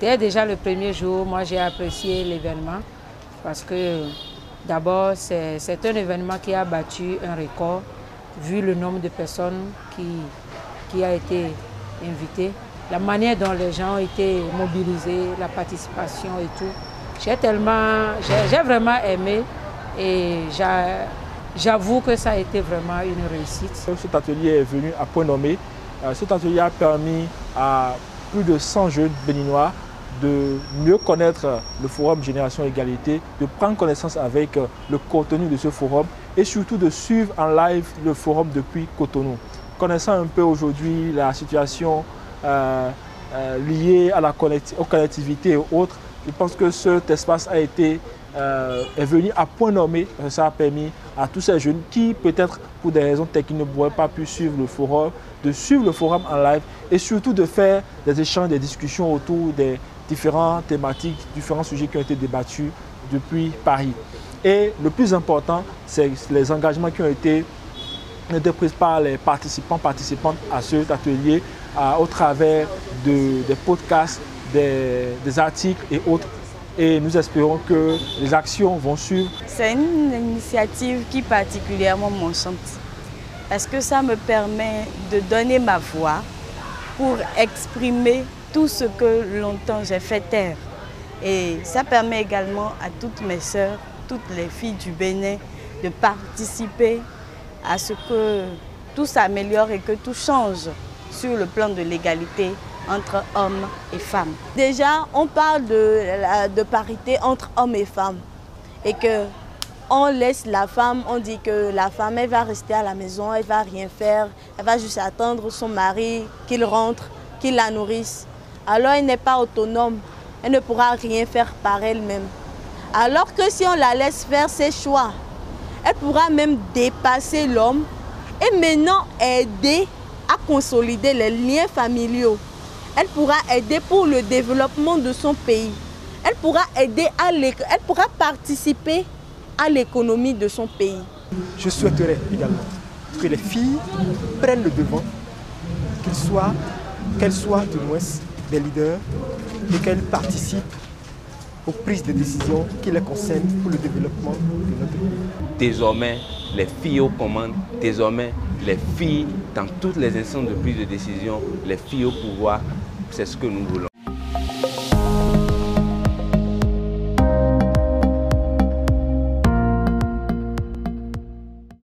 Dès déjà le premier jour, moi j'ai apprécié l'événement parce que d'abord c'est un événement qui a battu un record vu le nombre de personnes qui, qui a été invité, la manière dont les gens ont été mobilisés, la participation et tout. J'ai tellement, j'ai vraiment aimé et j'avoue que ça a été vraiment une réussite. Cet atelier est venu à point nommé. Euh, cet atelier a permis à plus de 100 jeunes béninois de mieux connaître le forum Génération Égalité, de prendre connaissance avec euh, le contenu de ce forum et surtout de suivre en live le forum depuis Cotonou. Connaissant un peu aujourd'hui la situation euh, euh, liée à la aux connectivités et autres, je pense que cet espace a été, est venu à point nommé. Ça a permis à tous ces jeunes qui, peut-être pour des raisons techniques, ne pourraient pas pu suivre le forum, de suivre le forum en live et surtout de faire des échanges, des discussions autour des différentes thématiques, différents sujets qui ont été débattus depuis Paris. Et le plus important, c'est les engagements qui ont été, pris par les participants, participantes à cet atelier au travers de, des podcasts, des, des articles et autres et nous espérons que les actions vont suivre. C'est une initiative qui particulièrement m'enchante parce que ça me permet de donner ma voix pour exprimer tout ce que longtemps j'ai fait taire. Et ça permet également à toutes mes sœurs, toutes les filles du Bénin, de participer à ce que tout s'améliore et que tout change sur le plan de l'égalité entre hommes et femmes. Déjà, on parle de, parité entre hommes et femmes et que on laisse la femme, on dit que la femme, elle va rester à la maison, elle va rien faire, elle va juste attendre son mari qu'il rentre, qu'il la nourrisse alors elle n'est pas autonome. Elle ne pourra rien faire par elle-même. Alors que si on la laisse faire ses choix, elle pourra même dépasser l'homme et maintenant aider à consolider les liens familiaux. Elle pourra aider pour le développement de son pays. Elle pourra aider à elle pourra participer à l'économie de son pays. Je souhaiterais également que les filles prennent le devant, qu'elles soient, qu'elles soient du moins des leaders et qu'elles participent aux prises de décision qui les concernent pour le développement de notre pays. Désormais, les filles aux commandes, désormais, les filles dans toutes les instances de prise de décision, les filles au pouvoir, c'est ce que nous voulons.